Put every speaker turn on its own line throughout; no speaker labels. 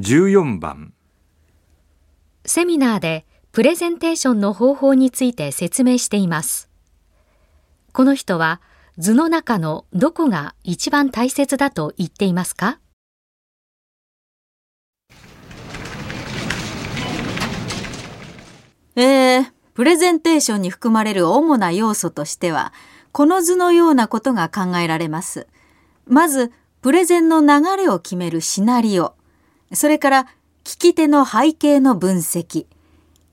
14番
セミナーでプレゼンテーションの方法について説明しています。この人は図の中のどこが一番大切だと言っていますか？
えー、プレゼンテーションに含まれる主な要素としては、この図のようなことが考えられます。まず、プレゼンの流れを決めるシナリオ。それから、聞き手の背景の分析。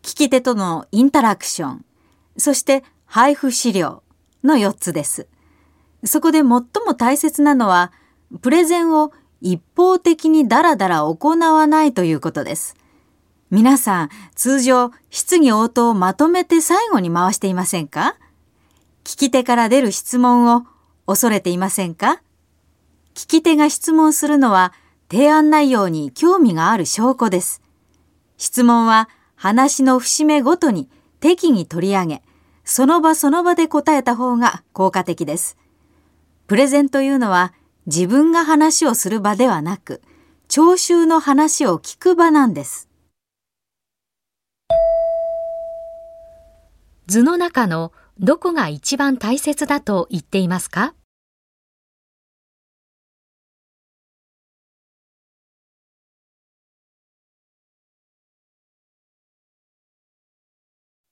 聞き手とのインタラクション。そして、配布資料の4つです。そこで最も大切なのは、プレゼンを一方的にダラダラ行わないということです。皆さん、通常、質疑応答をまとめて最後に回していませんか？聞き手から出る質問を恐れていませんか？聞き手が質問するのは提案内容に興味がある証拠です。質問は話の節目ごとに適宜取り上げ、その場その場で答えた方が効果的です。プレゼンというのは自分が話をする場ではなく、聴衆の話を聞く場なんです。
図の中のどこが一番大切だと言っていますか？